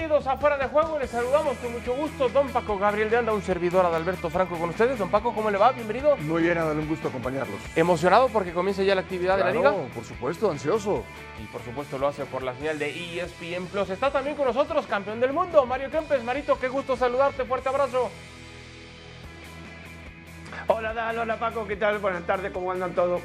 Bienvenidos a Fuera de Juego. Les saludamos con mucho gusto. Don Paco Gabriel de Anda, un servidor Adalberto Franco con ustedes. Don Paco, ¿cómo le va? Bienvenido. Muy bien, Adal, un gusto acompañarlos. ¿Emocionado porque comienza ya la actividad de la liga? por supuesto, ansioso. Y por supuesto lo hace por la señal de ESPN Plus. Está también con nosotros, campeón del mundo, Mario Kempes. Marito, qué gusto saludarte. Fuerte abrazo. Hola, Dal, hola Paco, ¿qué tal? Buenas tardes, ¿cómo andan todos?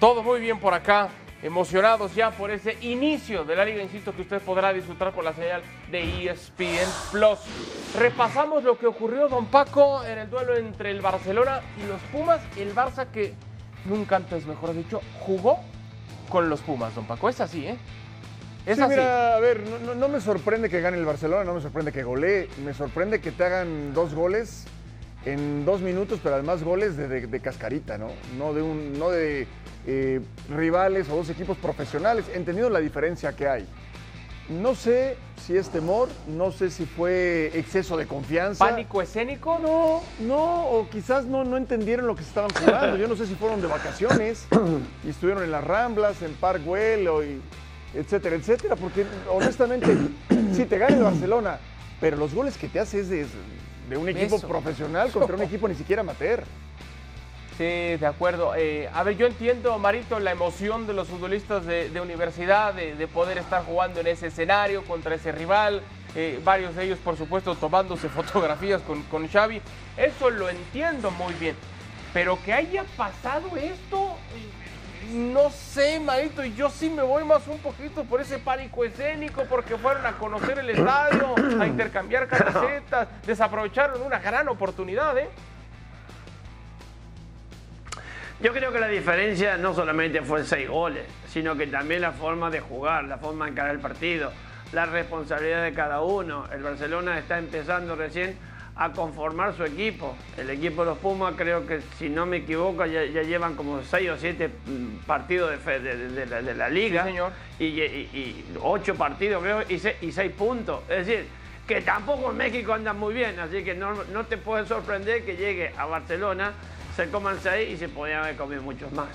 Todo muy bien por acá emocionados ya por ese inicio de la liga, insisto, que usted podrá disfrutar por la señal de ESPN Plus. Repasamos lo que ocurrió, don Paco, en el duelo entre el Barcelona y los Pumas. El Barça que nunca antes, mejor dicho, jugó con los Pumas, don Paco. Es así, ¿eh? Es sí, mira, a ver, no, me sorprende que gane el Barcelona, no me sorprende que golee, me sorprende que te hagan dos goles en dos minutos, pero además goles de, cascarita, ¿no? No de un, no de eh, rivales o dos equipos profesionales, entendiendo la diferencia que hay. No sé si es temor, no sé si fue exceso de confianza. ¿Pánico escénico? No, no, o quizás no, no entendieron lo que se estaban jugando. Yo no sé si fueron de vacaciones y estuvieron en las Ramblas, en Parkwell, y etcétera, etcétera, porque honestamente, si te gana el Barcelona, pero los goles que te hace es de, un equipo profesional contra un equipo ni siquiera amateur. Sí, de acuerdo. Eh, a ver, yo entiendo, Marito, la emoción de los futbolistas de, universidad, de, poder estar jugando en ese escenario contra ese rival. Eh, varios de ellos, por supuesto, tomándose fotografías con, con Xavi. Eso lo entiendo muy bien. Pero que haya pasado esto, no sé, Marito, y yo sí me voy más un poquito por ese pánico escénico, porque fueron a conocer el estadio, a intercambiar camisetas, desaprovecharon una gran oportunidad, ¿eh? Yo creo que la diferencia no solamente fue seis goles, sino que también la forma de jugar, la forma de encarar el partido, la responsabilidad de cada uno. El Barcelona está empezando recién a conformar su equipo. El equipo de los Pumas creo que, si no me equivoco, ya, llevan como seis o siete mm, partidos de, de, la, liga. señor. Y, ocho partidos creo y seis, puntos. Es decir, que tampoco en México andan muy bien, así que no, no te puede sorprender que llegue a Barcelona se coman seis y se podían haber muchos más.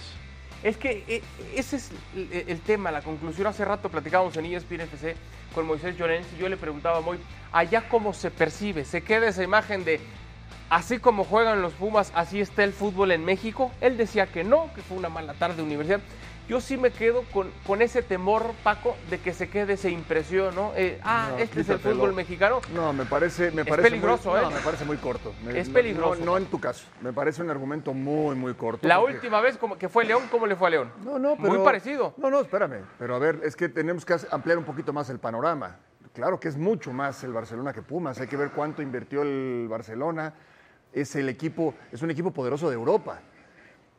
Es que eh, ese es el, tema, la conclusión. Hace rato platicábamos en ESPN FC con Moisés Llorens y yo le preguntaba muy, allá cómo se percibe, se queda esa imagen de así como juegan los Pumas, así está el fútbol en México. Él decía que no, que fue una mala tarde de universidad yo sí me quedo con, con ese temor, Paco, de que se quede esa impresión, ¿no? Eh, ah, este es el fútbol mexicano. No, me parece, me es parece peligroso, muy, ¿eh? No, me parece muy corto. es peligroso. No, en tu caso. Me parece un argumento muy, muy corto. La última vez como que fue León, ¿cómo le fue a León? No, no, pero... Muy parecido. No, no, espérame. Pero a ver, es que tenemos que ampliar un poquito más el panorama. Claro que es mucho más el Barcelona que Pumas. Hay que ver cuánto invirtió el Barcelona. Es el equipo, es un equipo poderoso de Europa.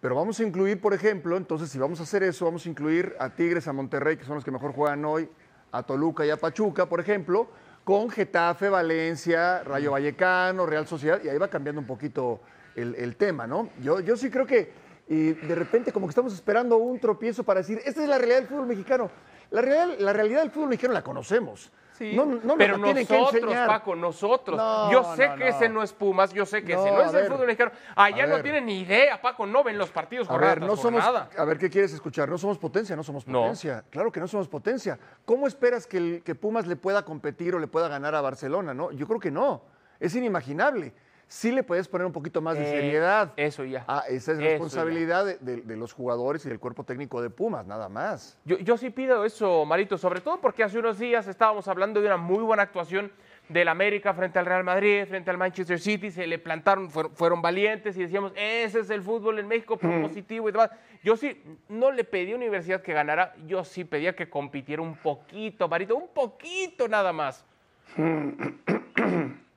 Pero vamos a incluir, por ejemplo, entonces si vamos a hacer eso, vamos a incluir a Tigres, a Monterrey, que son los que mejor juegan hoy, a Toluca y a Pachuca, por ejemplo, con Getafe, Valencia, Rayo Vallecano, Real Sociedad, y ahí va cambiando un poquito el, tema, ¿no? Yo, yo sí creo que de repente como que estamos esperando un tropiezo para decir, esta es la realidad del fútbol mexicano. La, la realidad del fútbol mexicano la conocemos. No, no pero nosotros, Paco, nosotros. yo sé que ese no es Pumas, yo sé que ese no es el fútbol mexicano. Allá no tienen ni idea, Paco, no ven los partidos a ver, no somos, A ver, ¿qué quieres escuchar? No somos potencia, no somos potencia. Claro que no somos potencia. ¿Cómo esperas que, el, que Pumas le pueda competir o le pueda ganar a Barcelona? No, yo creo que no. Es inimaginable sí le puedes poner un poquito más de eh, seriedad. Eso ya. Ah, esa es responsabilidad de, los jugadores y del cuerpo técnico de Pumas, nada más. Yo, yo sí pido eso, Marito, sobre todo porque hace unos días estábamos hablando de una muy buena actuación del América frente al Real Madrid, frente al Manchester City, se le plantaron, fueron, fueron valientes y decíamos, ese es el fútbol en México propositivo y demás. Yo sí, no le pedí a Universidad que ganara, yo sí pedía que compitiera un poquito, Marito, un poquito nada más.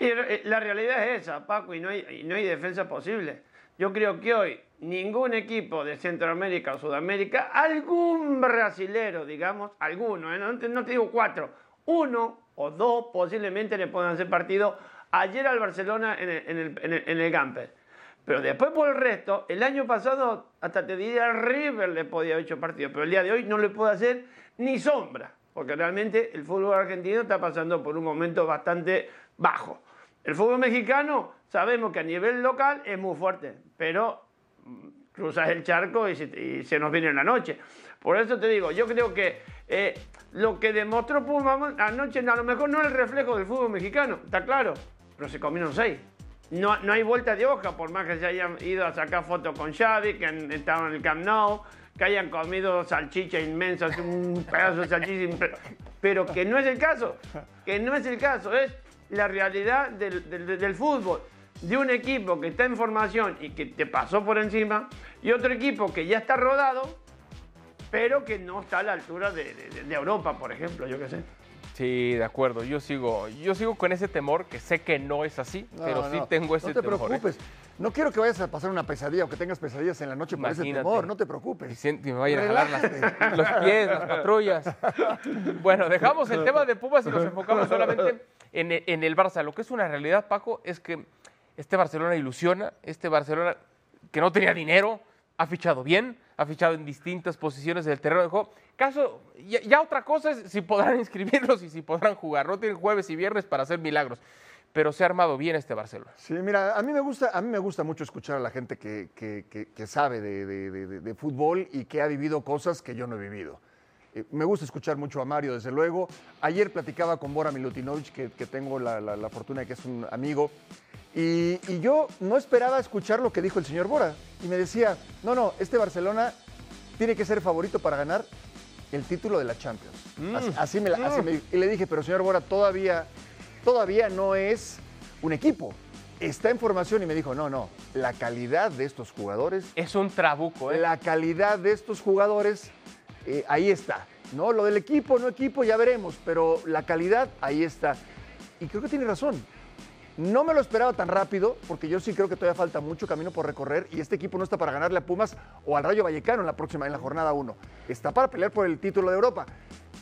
Y eh, la realidad es esa, Paco, y no hay, no hay defensa posible. Yo creo que hoy ningún equipo de Centroamérica o Sudamérica, algún brasilero, digamos, alguno, ¿eh? no, te, digo cuatro, uno o dos posiblemente le puedan hacer partido ayer al Barcelona en el, en Gamper. Pero después por el resto, el año pasado hasta te diría River le podía haber hecho partido, pero el día de hoy no le puede hacer ni sombra, porque realmente el fútbol argentino está pasando por un momento bastante bajo. El fútbol mexicano sabemos que a nivel local es muy fuerte, pero mm, cruzas el charco y se, y se nos viene en la noche. Por eso te digo, yo creo que eh, lo que demostró Puma anoche a lo mejor no es el reflejo del fútbol mexicano, está claro, pero se comieron seis. No, no hay vuelta de hoja, por más que se hayan ido a sacar fotos con Xavi, que han estado en el Camp Nou, que hayan comido salchicha inmensa, un pedazo de salchicha, pero que no es el caso, que no es el caso, es la realidad del, del, del, fútbol. De un equipo que está en formación y que te pasó por encima, y otro equipo que ya está rodado, pero que no está a la altura de, de, de Europa, por ejemplo, yo qué sé. Sí, de acuerdo. Yo sigo, yo sigo con ese temor, que sé que no es así, no, pero sí tengo ese temor. No te preocupes. ¿eh? No quiero que vayas a pasar una pesadilla o que tengas pesadillas en la noche por Imagínate. ese temor. No te preocupes. Y me vayan a jalar las, los pies, las patrullas. Bueno, dejamos el tema de Pumas y nos enfocamos solamente en, en el Barça. Lo que es una realidad, Paco, es que este Barcelona ilusiona, este Barcelona que no tenía dinero, ha fichado bien, ha fichado en distintas posiciones del terreno de juego. Caso, ya, otra cosa es si podrán inscribirlos y si podrán jugar. No tienen jueves y viernes para hacer milagros. Pero se ha armado bien este Barcelona. Sí, mira, a mí me gusta, a mí me gusta mucho escuchar a la gente que, sabe de, fútbol y que ha vivido cosas que yo no he vivido. Eh, me gusta escuchar mucho a Mario, desde luego. Ayer platicaba con Bora Milutinovic, que, tengo la, la, la, fortuna de que es un amigo, y, y, yo no esperaba escuchar lo que dijo el señor Bora. Y me decía, no, no, este Barcelona tiene que ser favorito para ganar el título de la Champions. Mm. Así, así, me, así, me, Y le dije, pero señor Bora, todavía, todavía no es un equipo. Está en formación y me dijo, no, no, la calidad de estos jugadores... Es un trabuco, ¿eh? La calidad de estos jugadores, eh, ahí está. ¿no? Lo del equipo, no equipo, ya veremos, pero la calidad, ahí está. Y creo que tiene razón. No me lo esperaba tan rápido, porque yo sí creo que todavía falta mucho camino por recorrer y este equipo no está para ganarle a Pumas o al Rayo Vallecano en la próxima, en la jornada 1. Está para pelear por el título de Europa.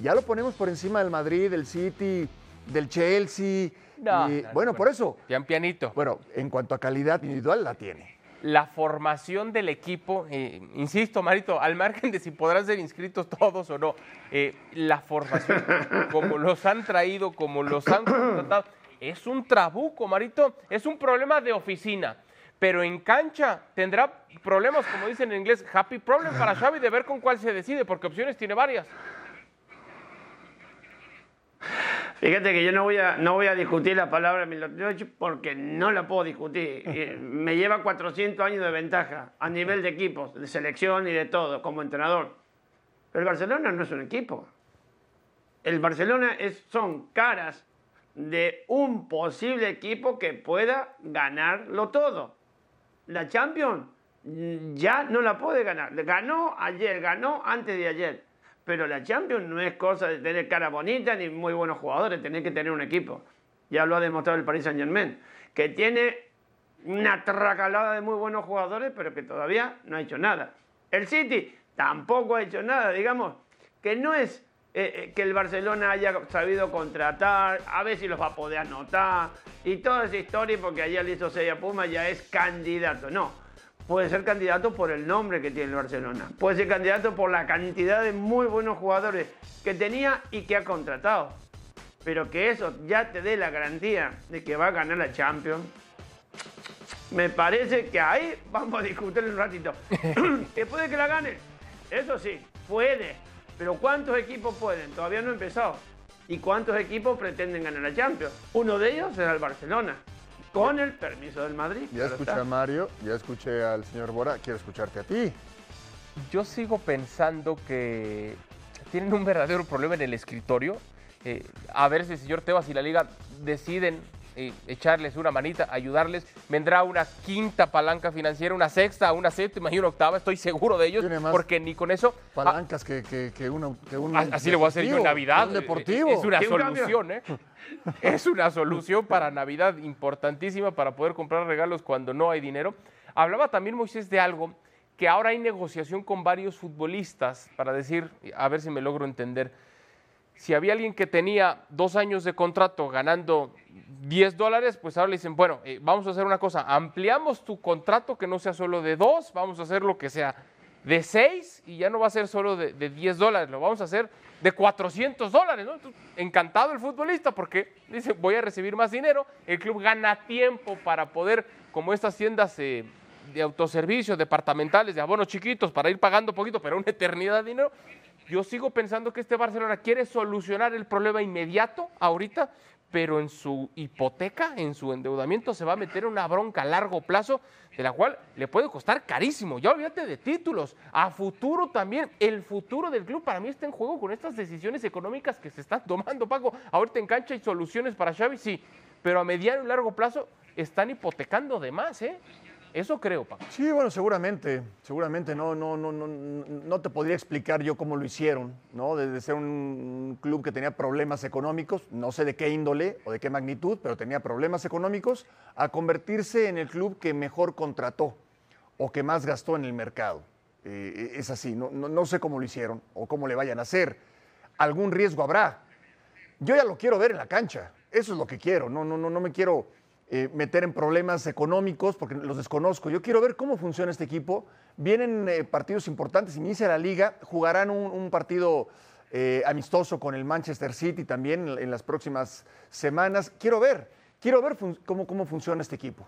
Ya lo ponemos por encima del Madrid, del City, del Chelsea. No, y, no, bueno, no, por eso. Pian pianito. Bueno, en cuanto a calidad individual, la tiene. La formación del equipo, eh, insisto, Marito, al margen de si podrán ser inscritos todos o no, eh, la formación, como los han traído, como los han contratado es un trabuco, Marito. Es un problema de oficina. Pero en cancha tendrá problemas, como dicen en inglés, happy problem para Xavi de ver con cuál se decide, porque opciones tiene varias. Fíjate que yo no voy a, no voy a discutir la palabra Milutinovic porque no la puedo discutir. Me lleva 400 años de ventaja a nivel de equipos, de selección y de todo, como entrenador. Pero el Barcelona no es un equipo. El Barcelona es, son caras de un posible equipo que pueda ganarlo todo. La Champions ya no la puede ganar. Ganó ayer, ganó antes de ayer. Pero la Champions no es cosa de tener cara bonita ni muy buenos jugadores, tener que tener un equipo. Ya lo ha demostrado el Paris Saint Germain, que tiene una tracalada de muy buenos jugadores, pero que todavía no ha hecho nada. El City tampoco ha hecho nada, digamos, que no es eh, que el Barcelona haya sabido contratar, a ver si los va a poder anotar, y toda esa historia, porque ayer le hizo 6 a Puma, ya es candidato. No, puede ser candidato por el nombre que tiene el Barcelona, puede ser candidato por la cantidad de muy buenos jugadores que tenía y que ha contratado. Pero que eso ya te dé la garantía de que va a ganar la Champions. Me parece que ahí vamos a discutir un ratito. ¿Que puede que la gane? Eso sí, puede pero ¿cuántos equipos pueden? Todavía no ha empezado. ¿Y cuántos equipos pretenden ganar la Champions? Uno de ellos será el Barcelona, con el permiso del Madrid. Ya escuché está. a Mario, ya escuché al señor Bora, quiero escucharte a ti. Yo sigo pensando que tienen un verdadero problema en el escritorio eh, a ver si el señor Tebas y la liga deciden eh, echarles una manita, ayudarles. Vendrá una quinta palanca financiera, una sexta, una séptima y una octava, estoy seguro de ellos, Tiene más porque ni con eso... ah, Palancas que, que, que una, que un Así le voy a hacer yo en Navidad. un deportivo. Es una solución, ¿eh? Es una solución para Navidad importantísima para poder comprar regalos cuando no hay dinero. Hablaba también Moisés de algo que ahora hay negociación con varios futbolistas para decir, a ver si me logro entender, si había alguien que tenía dos años de contrato ganando 10 dólares, pues ahora le dicen, bueno, eh, vamos a hacer una cosa, ampliamos tu contrato que no sea solo de dos, vamos a hacer lo que sea de 6 y ya no va a ser solo de, de 10 dólares, lo vamos a hacer de 400 dólares, ¿no? Encantado el futbolista porque dice, voy a recibir más dinero, el club gana tiempo para poder, como estas tiendas eh, de autoservicio, departamentales, de abonos chiquitos, para ir pagando poquito, pero una eternidad de dinero. Yo sigo pensando que este Barcelona quiere solucionar el problema inmediato, ahorita, pero en su hipoteca, en su endeudamiento, se va a meter una bronca a largo plazo, de la cual le puede costar carísimo. Ya olvídate de títulos, a futuro también. El futuro del club para mí está en juego con estas decisiones económicas que se están tomando, Paco. Ahorita en cancha hay soluciones para Xavi, sí, pero a mediano y largo plazo están hipotecando de más, ¿eh? Eso creo, Paco. Sí, bueno, seguramente, seguramente no, no, no, no, no te podría explicar yo cómo lo hicieron, ¿no? Desde ser un club que tenía problemas económicos, no sé de qué índole o de qué magnitud, pero tenía problemas económicos, a convertirse en el club que mejor contrató o que más gastó en el mercado. Eh, es así, no, no, no sé cómo lo hicieron o cómo le vayan a hacer. Algún riesgo habrá. Yo ya lo quiero ver en la cancha, eso es lo que quiero, no, no, no, no me quiero eh, meter en problemas económicos porque los desconozco. Yo quiero ver cómo funciona este equipo. Vienen eh, partidos importantes, inicia la liga, jugarán un, partido eh, amistoso con el Manchester City también en, las próximas semanas. Quiero ver, quiero ver cómo, cómo funciona este equipo.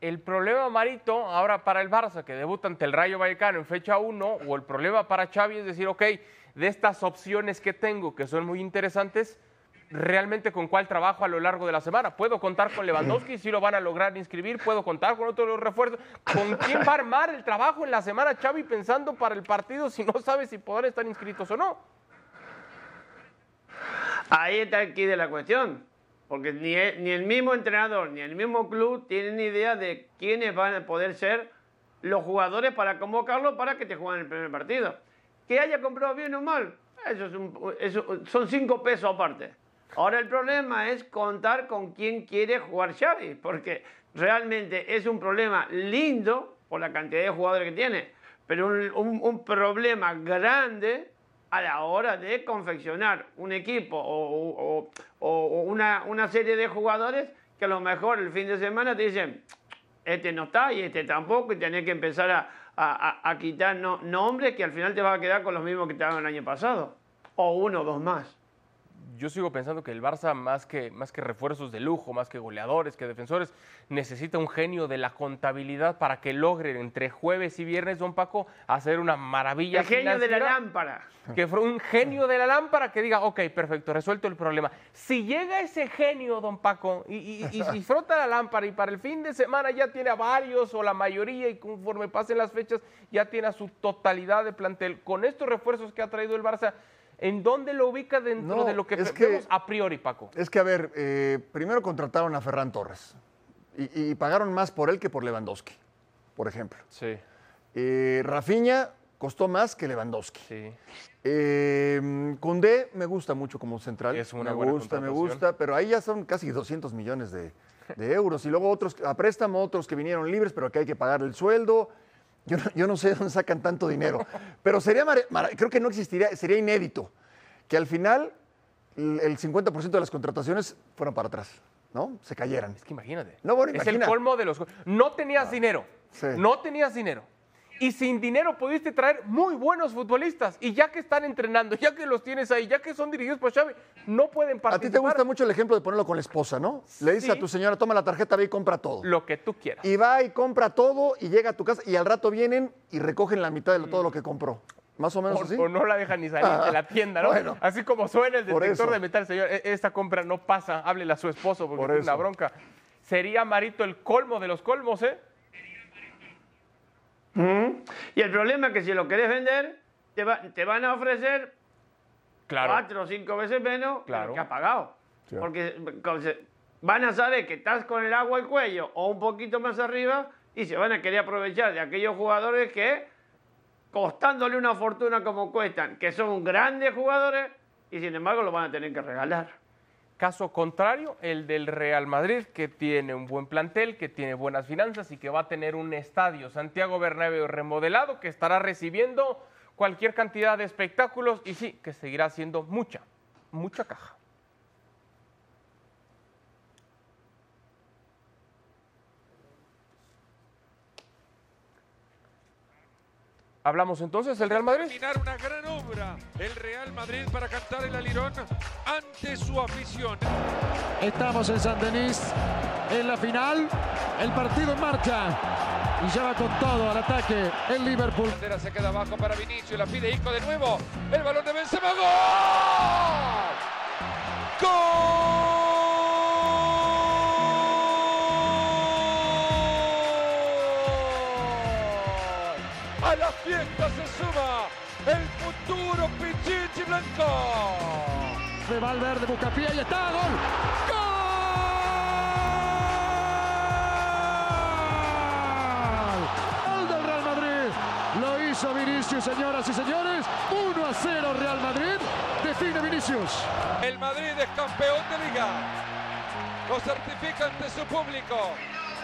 El problema, Marito, ahora para el Barça, que debuta ante el Rayo Vallecano en fecha 1, o el problema para Xavi es decir, ok, de estas opciones que tengo, que son muy interesantes, realmente con cuál trabajo a lo largo de la semana. Puedo contar con Lewandowski, si lo van a lograr inscribir, puedo contar con otros refuerzos. ¿Con quién va a armar el trabajo en la semana Xavi pensando para el partido si no sabe si podrán estar inscritos o no? Ahí está aquí de la cuestión. Porque ni el, ni el mismo entrenador ni el mismo club tienen idea de quiénes van a poder ser los jugadores para convocarlos para que te jueguen el primer partido. Que haya comprado bien o mal, eso, es un- eso son cinco pesos aparte. Ahora el problema es contar con quién quiere jugar Xavi, porque realmente es un problema lindo por la cantidad de jugadores que tiene, pero un, un- problema grande a la hora de confeccionar un equipo o, o- una, serie de jugadores que a lo mejor el fin de semana te dicen, este no está y este tampoco, y tenés que empezar a quitar no- nombres que al final te vas a quedar con los mismos que estaban el año pasado, o uno o dos más. Yo sigo pensando que el Barça, más que, más que refuerzos de lujo, más que goleadores, que defensores, necesita un genio de la contabilidad para que logren entre jueves y viernes, don Paco, hacer una maravilla. El genio de la lámpara. Que fue un genio de la lámpara que diga, ok, perfecto, resuelto el problema. Si llega ese genio, don Paco, y, y- y- y frota la lámpara y para el fin de semana ya tiene a varios o la mayoría y conforme pasen las fechas ya tiene a su totalidad de plantel, con estos refuerzos que ha traído el Barça, ¿en dónde lo ubica dentro No, de lo que, es que- vemos a priori, Paco? Es que, a ver, eh, primero contrataron a Ferran Torres y, y pagaron más por él que por Lewandowski, por ejemplo. Sí, Eh, Rafinha costó más que Lewandowski. sí. Eh, me gusta mucho como central. Es una me buena gusta, me gusta, pero ahí ya son casi 200 millones de, de euros. Y luego otros a préstamo, otros que vinieron libres, pero que hay que pagar el sueldo. Yo no, yo no sé de dónde sacan tanto dinero. Pero sería, creo que no existiría, sería inédito que al final el, el 50% de las contrataciones fueran para atrás, ¿no? Se cayeran. Es que imagínate. No, bueno, es imagina. el colmo de los. No tenías dinero. Sí. No tenías dinero. Y sin dinero pudiste traer muy buenos futbolistas. Y ya que están entrenando, ya que los tienes ahí, ya que son dirigidos por Xavi, no pueden A participar. ti te gusta mucho el ejemplo de ponerlo con la esposa, ¿no? Le dices Sí. a tu señora, toma la tarjeta, ve y compra todo. Lo que tú quieras. Y va y compra todo y llega a tu casa y al rato vienen y recogen la mitad de todo lo que compró. Más o menos O, así. o no la dejan ni salir de la tienda, ¿no? Bueno. Así como suena el detector de metal, señor. e- Esta compra no pasa, háblele a su esposo porque Por es una bronca. Sería Marito el colmo de los colmos, ¿eh? Y el problema es que si lo querés vender, te, va- te van a ofrecer cuatro o cinco veces menos claro. que ha pagado. Porque van a saber que estás con el agua al cuello o un poquito más arriba y se van a querer aprovechar de aquellos jugadores que, costándole una fortuna como cuestan, que son grandes jugadores y sin embargo lo van a tener que regalar. Caso contrario, el del Real Madrid, que tiene un buen plantel, que tiene buenas finanzas y que va a tener un estadio Santiago Bernabéu remodelado que estará recibiendo cualquier cantidad de espectáculos y sí, que seguirá siendo mucha, mucha caja. Hablamos entonces del Real Madrid. Terminar una gran obra el Real Madrid para cantar el alirón ante su afición. Estamos en San Denis en la final. El partido en marcha. Y ya va con todo al ataque el Liverpool. Bandera se queda abajo para Vinicius. La pide Isco de nuevo. El balón de Benzema. ¡Gol! ¡Gol! Futuro Pichichi Blanco. De Valverde busca pie y está. ¡Gol! ¡Gol! ¡Gol del Real Madrid! Lo hizo Vinicius, señoras y señores. 1 a 0 Real Madrid. Define Vinicius. El Madrid es campeón de liga. Lo certifica ante su público.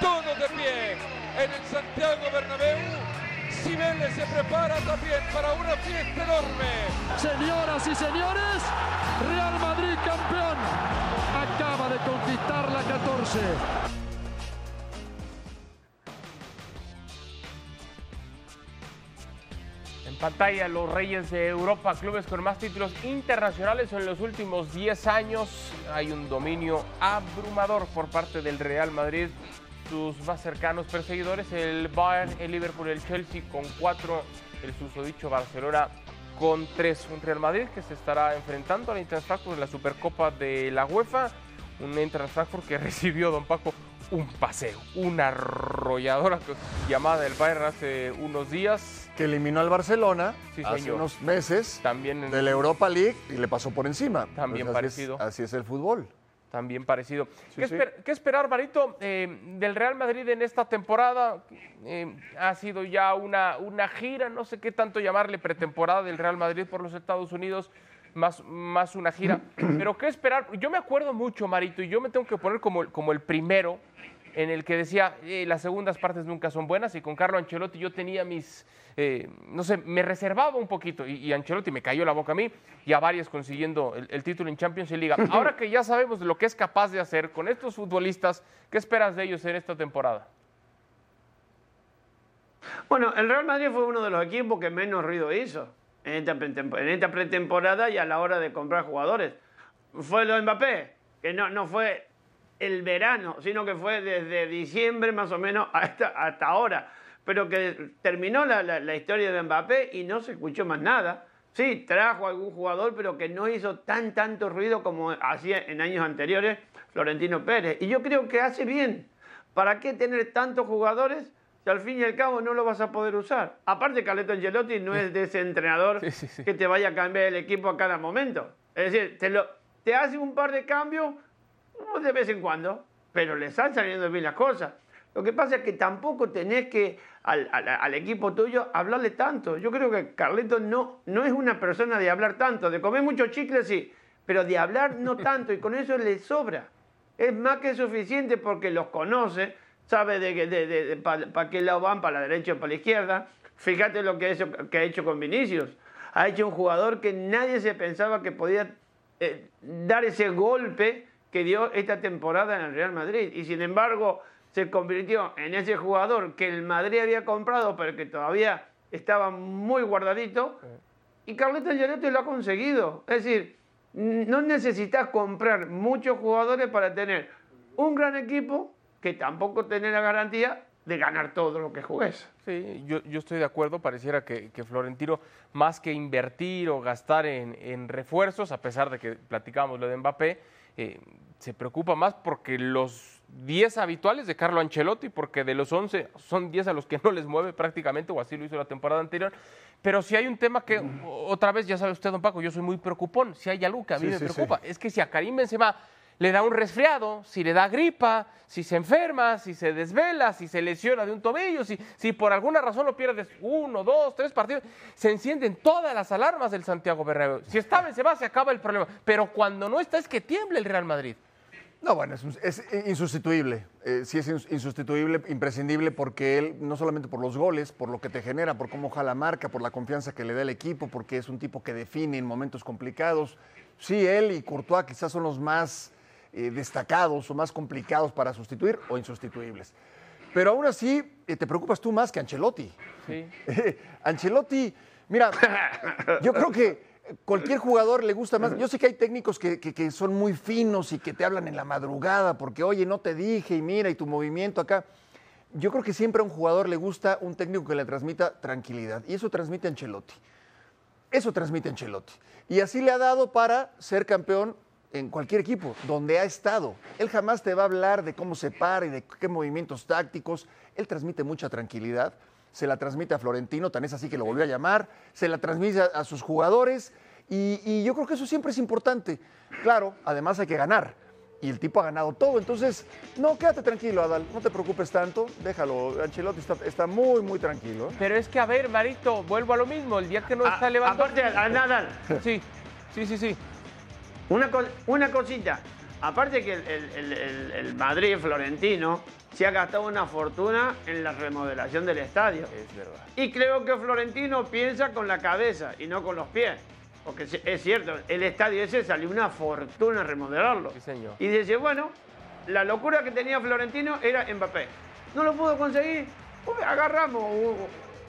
Todos de pie en el Santiago Bernabéu. Cibeles se prepara también para una fiesta enorme. Señoras y señores, Real Madrid campeón. Acaba de conquistar la 14. En pantalla, los Reyes de Europa, clubes con más títulos internacionales en los últimos 10 años. Hay un dominio abrumador por parte del Real Madrid. Sus más cercanos perseguidores, el Bayern, el Liverpool, el Chelsea con 4, el susodicho Barcelona con 3. Un Real Madrid que se estará enfrentando al Eintracht Frankfurt en la Supercopa de la UEFA. Un Eintracht Frankfurt que recibió, don Paco, un paseo, una arrolladora llamada el Bayern hace unos días. Que eliminó al Barcelona Sí, hace señor. unos meses También en- de la Europa League y le pasó por encima. También Pues así es- parecido. así es el fútbol. También parecido. Sí, ¿Qué, sí. esper- qué esperar, Marito, eh, del Real Madrid en esta temporada? Eh, ha sido ya una, una gira, no sé qué tanto llamarle pretemporada del Real Madrid por los Estados Unidos, más, más una gira. Pero ¿qué esperar? Yo me acuerdo mucho, Marito, y yo me tengo que poner como, como el primero en el que decía, eh, las segundas partes nunca son buenas, y con Carlo Ancelotti yo tenía mis, eh, no sé, me reservaba un poquito, y, y Ancelotti me cayó la boca a mí, y a varios consiguiendo el, el título en Champions y Liga. Ahora que ya sabemos lo que es capaz de hacer con estos futbolistas, ¿qué esperas de ellos en esta temporada? Bueno, el Real Madrid fue uno de los equipos que menos ruido hizo en esta, pretempo- en esta pretemporada y a la hora de comprar jugadores. Fue lo de Mbappé, que no, no fue el verano, sino que fue desde diciembre más o menos hasta, hasta ahora. Pero que terminó la, la- la historia de Mbappé y no se escuchó más nada. Sí, trajo algún jugador, pero que no hizo tan tanto ruido como hacía en años anteriores Florentino Pérez. Y yo creo que hace bien. ¿Para qué tener tantos jugadores si al fin y al cabo no lo vas a poder usar? Aparte, Carleto Angelotti no es de ese entrenador Sí, sí, sí. que te vaya a cambiar el equipo a cada momento. Es decir, te, lo, te hace un par de cambios de vez en cuando, pero le están saliendo bien las cosas. Lo que pasa es que tampoco tenés que al, al- al equipo tuyo hablarle tanto. Yo creo que Carleto no, no es una persona de hablar tanto, de comer muchos chicles sí, pero de hablar no tanto y con eso le sobra. Es más que suficiente porque los conoce, sabe de, que- de, de- para qué lado van, para la derecha o para la izquierda. Fíjate lo que, hizo- que ha hecho con Vinicius. Ha hecho un jugador que nadie se pensaba que podía eh, dar ese golpe que dio esta temporada en el Real Madrid. Y sin embargo, se convirtió en ese jugador que el Madrid había comprado, pero que todavía estaba muy guardadito. Y Carleto Ancelotti lo ha conseguido. Es decir, no necesitas comprar muchos jugadores para tener un gran equipo que tampoco tener la garantía de ganar todo lo que juegues. Sí, yo, yo estoy de acuerdo. Pareciera que, Florentino, más que invertir o gastar en, en refuerzos, a pesar de que platicábamos lo de Mbappé, eh, se preocupa más porque los 10 habituales de Carlo Ancelotti, porque de los 11 son 10 a los que no les mueve prácticamente, o así lo hizo la temporada anterior. Pero si hay un tema que, otra vez, ya sabe usted, don Paco, yo soy muy preocupón. Si hay algo que a mí Sí, me sí, preocupa, es que si a Karim Benzema le da un resfriado, si le da gripa, si se enferma, si se desvela, si se lesiona de un tobillo, si, si por alguna razón lo pierdes uno, dos, tres partidos, se encienden todas las alarmas del Santiago Bernabéu. Si está Benzema, se acaba el problema. Pero cuando no está, es que tiembla el Real Madrid. No, bueno, es, insustituible. Eh, sí es ins- insustituible, imprescindible, porque él, no solamente por los goles, por lo que te genera, por cómo jala marca, por la confianza que le da el equipo, porque es un tipo que define en momentos complicados. Sí, él y Courtois quizás son los más eh, destacados o más complicados para sustituir o insustituibles. Pero aún así, eh, te preocupas tú más que Ancelotti. Sí. Ancelotti, mira, yo creo que cualquier jugador le gusta más. Yo sé que hay técnicos que, que- que son muy finos y que te hablan en la madrugada porque, oye, no te dije y mira, y tu movimiento acá. Yo creo que siempre a un jugador le gusta un técnico que le transmita tranquilidad. Y eso transmite Ancelotti. Eso transmite Ancelotti. Y así le ha dado para ser campeón en cualquier equipo, donde ha estado. Él jamás te va a hablar de cómo se para y de qué movimientos tácticos. Él transmite mucha tranquilidad. Se la transmite a Florentino, tan es así que lo volvió a llamar. Se la transmite a, a sus jugadores. Y, y yo creo que eso siempre es importante. Claro, además hay que ganar. Y el tipo ha ganado todo. Entonces, no, quédate tranquilo, Adal. No te preocupes tanto. Déjalo. Ancelotti está, está muy, muy tranquilo. ¿eh? Pero es que, a ver, Marito, vuelvo a lo mismo. El día que no está A- Lewandowski... aparte, a Nadal, Sí, sí, sí, sí. Una, co- una cosita. Aparte que el, el- el- el- Madrid Florentino se ha gastado una fortuna en la remodelación del estadio. Es verdad. Y creo que Florentino piensa con la cabeza y no con los pies. Porque es cierto, el estadio ese salió una fortuna remodelarlo. Sí, señor. Y dice, bueno, la locura que tenía Florentino era Mbappé. No lo pudo conseguir. Pues agarramos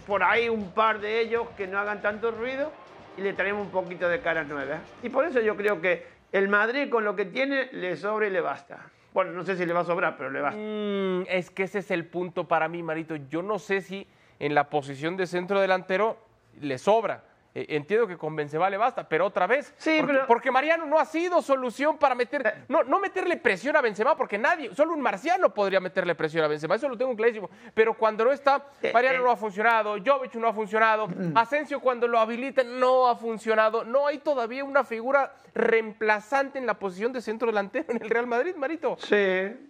por ahí un par de ellos que no hagan tanto ruido y le traemos un poquito de caras nuevas. Y por eso yo creo que el Madrid con lo que tiene le sobra y le basta. Bueno, no sé si le va a sobrar, pero le basta. Mm, es que ese es el punto para mí, Marito. Yo no sé si en la posición de centro delantero le sobra. Eh, entiendo que con Benzema le basta, pero otra vez. Sí, porque, pero- porque Mariano no ha sido solución para Eh. meter. No, no meterle presión a Benzema, porque nadie, solo un marciano podría meterle presión a Benzema. Eso lo tengo clarísimo. Pero cuando no está, Eh, Mariano eh. no ha funcionado, Jovic no ha funcionado, Asensio cuando lo habilitan no ha funcionado. No hay todavía una figura reemplazante en la posición de centro delantero en el Real Madrid, Marito. Sí,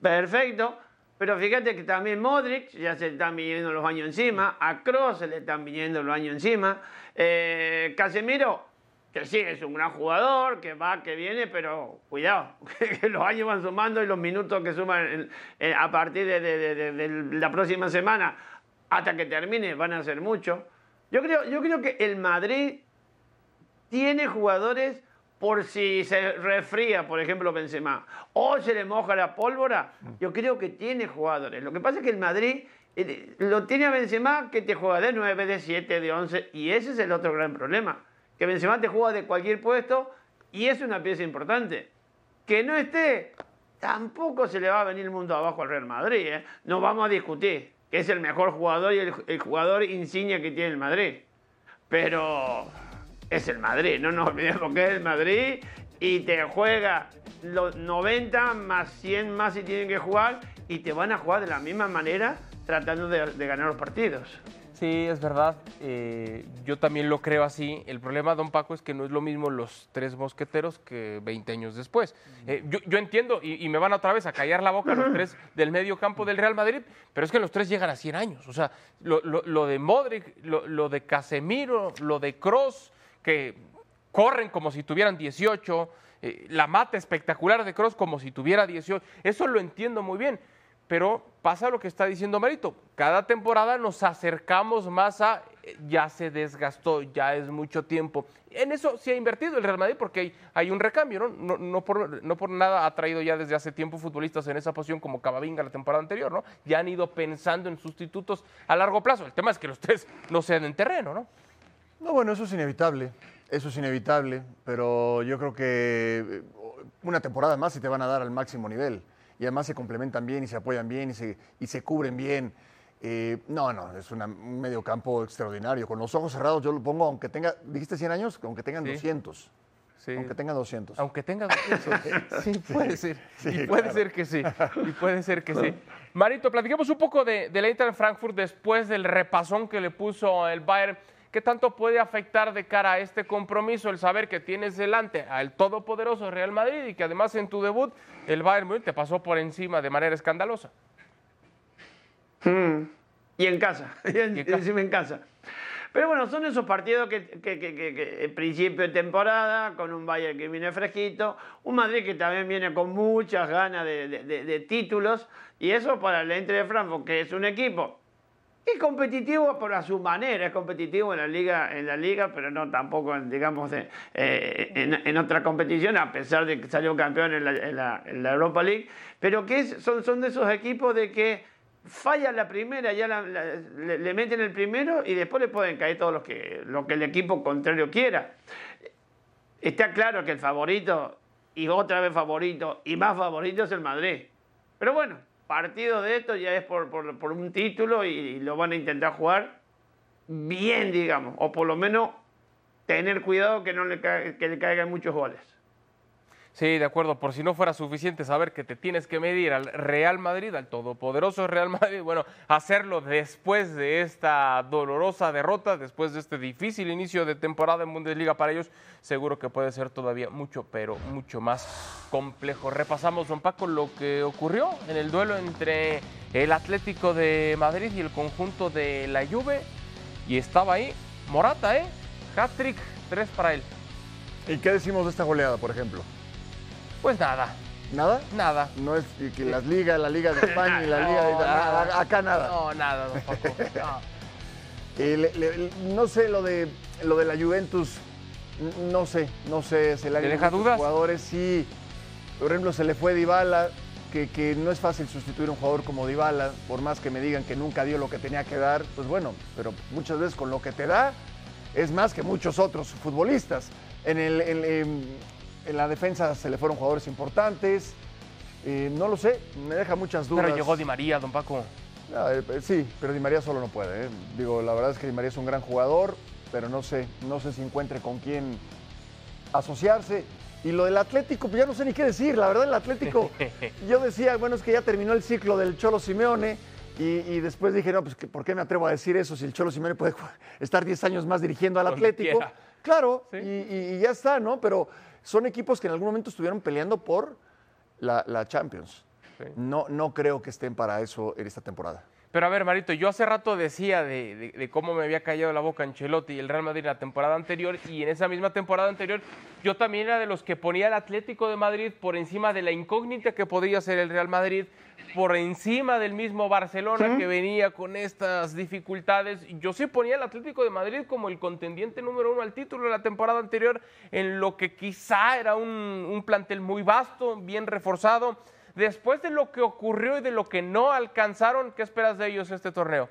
perfecto. Pero fíjate que también Modric ya se le están viniendo los años encima. A Kroos se le están viniendo los años encima. Eh, Casemiro, que sí, es un gran jugador, que va, que viene, pero cuidado, que los años van sumando y los minutos que suman a partir de, de- de- de- de la próxima semana hasta que termine van a ser muchos. Yo creo, yo creo que el Madrid tiene jugadores por si se resfría, por ejemplo, Benzema, o se le moja la pólvora, yo creo que tiene jugadores. Lo que pasa es que el Madrid eh, lo tiene a Benzema que te juega de 9, de 7, de 11, y ese es el otro gran problema, que Benzema te juega de cualquier puesto y es una pieza importante. Que no esté, tampoco se le va a venir el mundo abajo al Real Madrid, ¿eh? no vamos a discutir que es el mejor jugador y el, el jugador insignia que tiene el Madrid. Pero es el Madrid, no nos olvidemos que es el Madrid y te juega los 90 más 100 más si tienen que jugar y te van a jugar de la misma manera tratando de, de ganar los partidos. Sí, es verdad. Eh, yo también lo creo así. El problema, don Paco, es que no es lo mismo los tres mosqueteros que 20 años después. Eh, yo, yo entiendo, y, y me van otra vez a callar la boca los tres del medio campo del Real Madrid, pero es que los tres llegan a 100 años. O sea, lo, lo- lo de Modric, lo, lo de Casemiro, lo de Cross, que corren como si tuvieran 18, eh, la mata espectacular de Cross como si tuviera 18. Eso lo entiendo muy bien. Pero pasa lo que está diciendo Marito. Cada temporada nos acercamos más a eh, ya se desgastó, ya es mucho tiempo. En eso se ha invertido el Real Madrid porque hay, un recambio, ¿no? No, no por, no por nada ha traído ya desde hace tiempo futbolistas en esa posición como Cavavinga la temporada anterior, ¿no? Ya han ido pensando en sustitutos a largo plazo. El tema es que los tres no sean en terreno, ¿no? No, bueno, eso es inevitable. Eso es inevitable, pero yo creo que eh, una temporada más y te van a dar al máximo nivel. Y además se complementan bien y se apoyan bien y se, y se cubren bien. Eh, no, no, es una- un mediocampo extraordinario. Con los ojos cerrados yo lo pongo, aunque tenga, dijiste 100 años, aunque tengan Sí. 200. Aunque tenga 200. Aunque tenga 200. sí, puede ser. y puede ser que sí. Y puede ser que sí. Marito, platiquemos un poco de, de la Inter Frankfurt después del repasón que le puso el Bayern. ¿Qué tanto puede afectar de cara a este compromiso el saber que tienes delante al todopoderoso Real Madrid y que además en tu debut el Bayern Múnich te pasó por encima de manera escandalosa? Mm. Y en casa, y, en, encima en casa. Pero bueno, son esos partidos que, que, que, que, principio de temporada, con un Bayern que viene fresquito, un Madrid que también viene con muchas ganas de, de, de títulos, y eso para el Entre de Frankfurt, que es un equipo es competitivo por a su manera, es competitivo en la liga, en la liga pero no tampoco, digamos, eh, en, otra competición, a pesar de que salió campeón en la, Europa League, pero que son, son de esos equipos de que falla la primera, ya le, meten el primero y después le pueden caer todo lo que, lo que el equipo contrario quiera. Está claro que el favorito, y otra vez favorito, y más favorito es el Madrid. Pero bueno, partido de esto ya es por, por, un título y, lo van a intentar jugar bien, digamos, o por lo menos tener cuidado que no le, que le caigan muchos goles. Sí, de acuerdo. Por si no fuera suficiente saber que te tienes que medir al Real Madrid, al todopoderoso Real Madrid, bueno, hacerlo después de esta dolorosa derrota, después de este difícil inicio de temporada en Bundesliga para ellos, seguro que puede ser todavía mucho, pero mucho más complejo. Repasamos, don Paco, lo que ocurrió en el duelo entre el Atlético de Madrid y el conjunto de la Juve. Y estaba ahí Morata, ¿eh? Hat-trick, tres para él. ¿Y qué decimos de esta goleada, por ejemplo? Pues nada. ¿Nada? Nada. No es que las ligas, la Liga de España y la Liga de... Nada, acá nada. No, nada, don no. no sé, lo de, lo de la Juventus, no sé, no sé. Se le ¿Te deja dudas? Jugadores, sí. Por ejemplo, se le fue Dybala, que, que, no es fácil sustituir a un jugador como Dybala, por más que me digan que nunca dio lo que tenía que dar, pues bueno, pero muchas veces con lo que te da es más que muchos otros futbolistas. En el, en, en la defensa se le fueron jugadores importantes. Eh, no lo sé, me deja muchas dudas. Pero llegó Di María, don Paco. Eh, eh, sí, pero Di María solo no puede. Digo, la verdad es que Di María es un gran jugador, pero no sé, no sé si encuentre con quién asociarse. Y lo del Atlético, pues ya no sé ni qué decir. La verdad, el Atlético, yo decía, bueno, es que ya terminó el ciclo del Cholo Simeone. Y, después dije, no, pues ¿por qué me atrevo a decir eso si el Cholo Simeone puede estar 10 años más dirigiendo al Atlético? Claro, y, y, ya está, ¿no? Pero son equipos que en algún momento estuvieron peleando por la, Champions. No, no creo que estén para eso en esta temporada. Pero a ver, Marito, yo hace rato decía de, cómo me había callado la boca Ancelotti y el Real Madrid en la temporada anterior, y en esa misma temporada anterior yo también era de los que ponía el Atlético de Madrid por encima de la incógnita que podría ser el Real Madrid, por encima del mismo Barcelona que venía con estas dificultades. Yo sí ponía el Atlético de Madrid como el contendiente número uno al título de la temporada anterior, en lo que quizá era un, un plantel muy vasto, bien reforzado Después de lo que ocurrió y de lo que no alcanzaron, ¿qué esperas de ellos este torneo?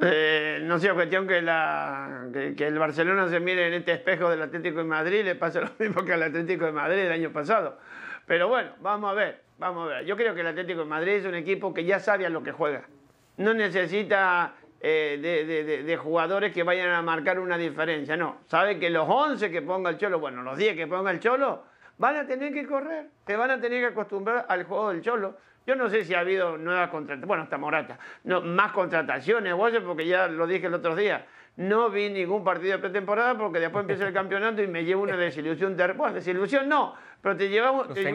Eh, no sé, cuestión que, la, que, el Barcelona se mire en este espejo del Atlético de Madrid, le pasa lo mismo que al Atlético de Madrid el año pasado. Pero bueno, vamos a ver, vamos a ver. Yo creo que el Atlético de Madrid es un equipo que ya sabe a lo que juega. No necesita eh, de, de, jugadores que vayan a marcar una diferencia, no. Sabe que los 11 que ponga el Cholo, bueno, los 10 que ponga el Cholo, van a tener que correr, te van a tener que acostumbrar al juego del cholo. Yo no sé si ha habido nuevas contrataciones, bueno, hasta Morata, no, más contrataciones, porque ya lo dije el otro día. No vi ningún partido de pretemporada porque después empieza el campeonato y me llevo una desilusión. De, bueno, desilusión no, pero te llevamos, te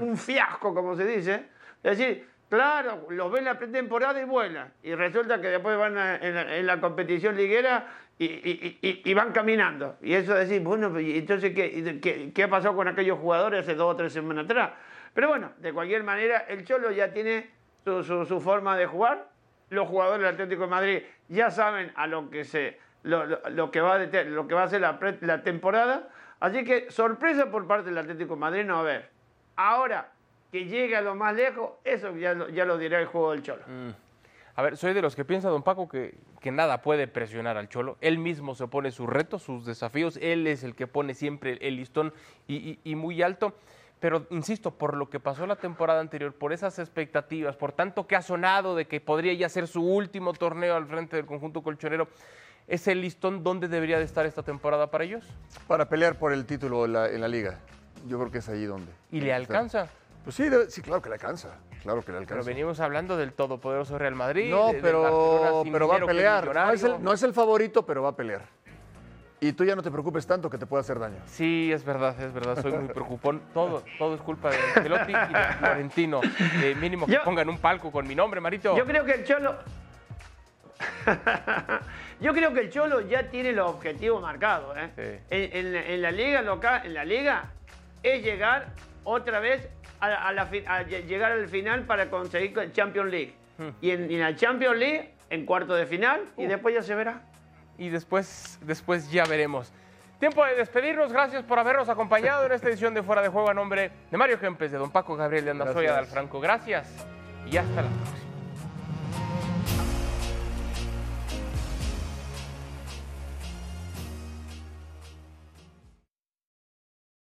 un, fiasco, como se dice. Es decir, claro, los ven la pretemporada y vuelan. Y resulta que después van en, la, competición liguera y, van caminando. Y eso decir, bueno, entonces, ¿qué, ¿qué, con aquellos jugadores hace dos o tres semanas atrás? Pero bueno, de cualquier manera, el Cholo ya tiene su, forma de jugar. Los jugadores del Atlético de Madrid ya saben a lo que, se, lo, que, va, a, lo ser la, temporada. Así que sorpresa por parte del Atlético de Madrid no a haber. Ahora que llegue a lo más lejos, eso ya lo, ya lo dirá el juego del Cholo. Mm. A ver, soy de los que piensa, don Paco, que, que, nada puede presionar al Cholo. Él mismo se pone sus retos, sus desafíos. Él es el que pone siempre el listón y, muy alto. Pero insisto, por lo que pasó la temporada anterior, por esas expectativas, por tanto que ha sonado de que podría ya ser su último torneo al frente del conjunto colchonero, ¿Es el listón donde debería de estar esta temporada para ellos? Para pelear por el título en la, en la liga. Yo creo que es ahí donde. ¿Y le alcanza? Pues sí, debe- sí, claro que le alcanza. Claro que le Pero alcanza. venimos hablando del todopoderoso Real Madrid. No, pero, pero va a pelear. No es, el, no es el favorito, pero va a pelear. Y tú ya no te preocupes tanto que te pueda hacer daño. Sí, es verdad, es verdad, soy muy preocupón. Todo, todo es culpa de Ancelotti y de Florentino. Eh, mínimo que Yo- pongan un palco con mi nombre, Marito. Yo creo que el Cholo. Yo creo que el Cholo ya tiene los objetivos marcados. ¿eh? Sí. En, en la- en la liga local, en la liga, es llegar otra vez a, a la a llegar al final para conseguir el Champions League. Hmm. Y en, en la Champions League, en cuarto de final, y después ya se verá. y después, después ya veremos. Tiempo de despedirnos. Gracias por habernos acompañado en esta edición de Fuera de Juego a nombre de Mario Kempes, de Don Paco Gabriel de Andazoya de. Alfranco. Gracias y hasta la próxima.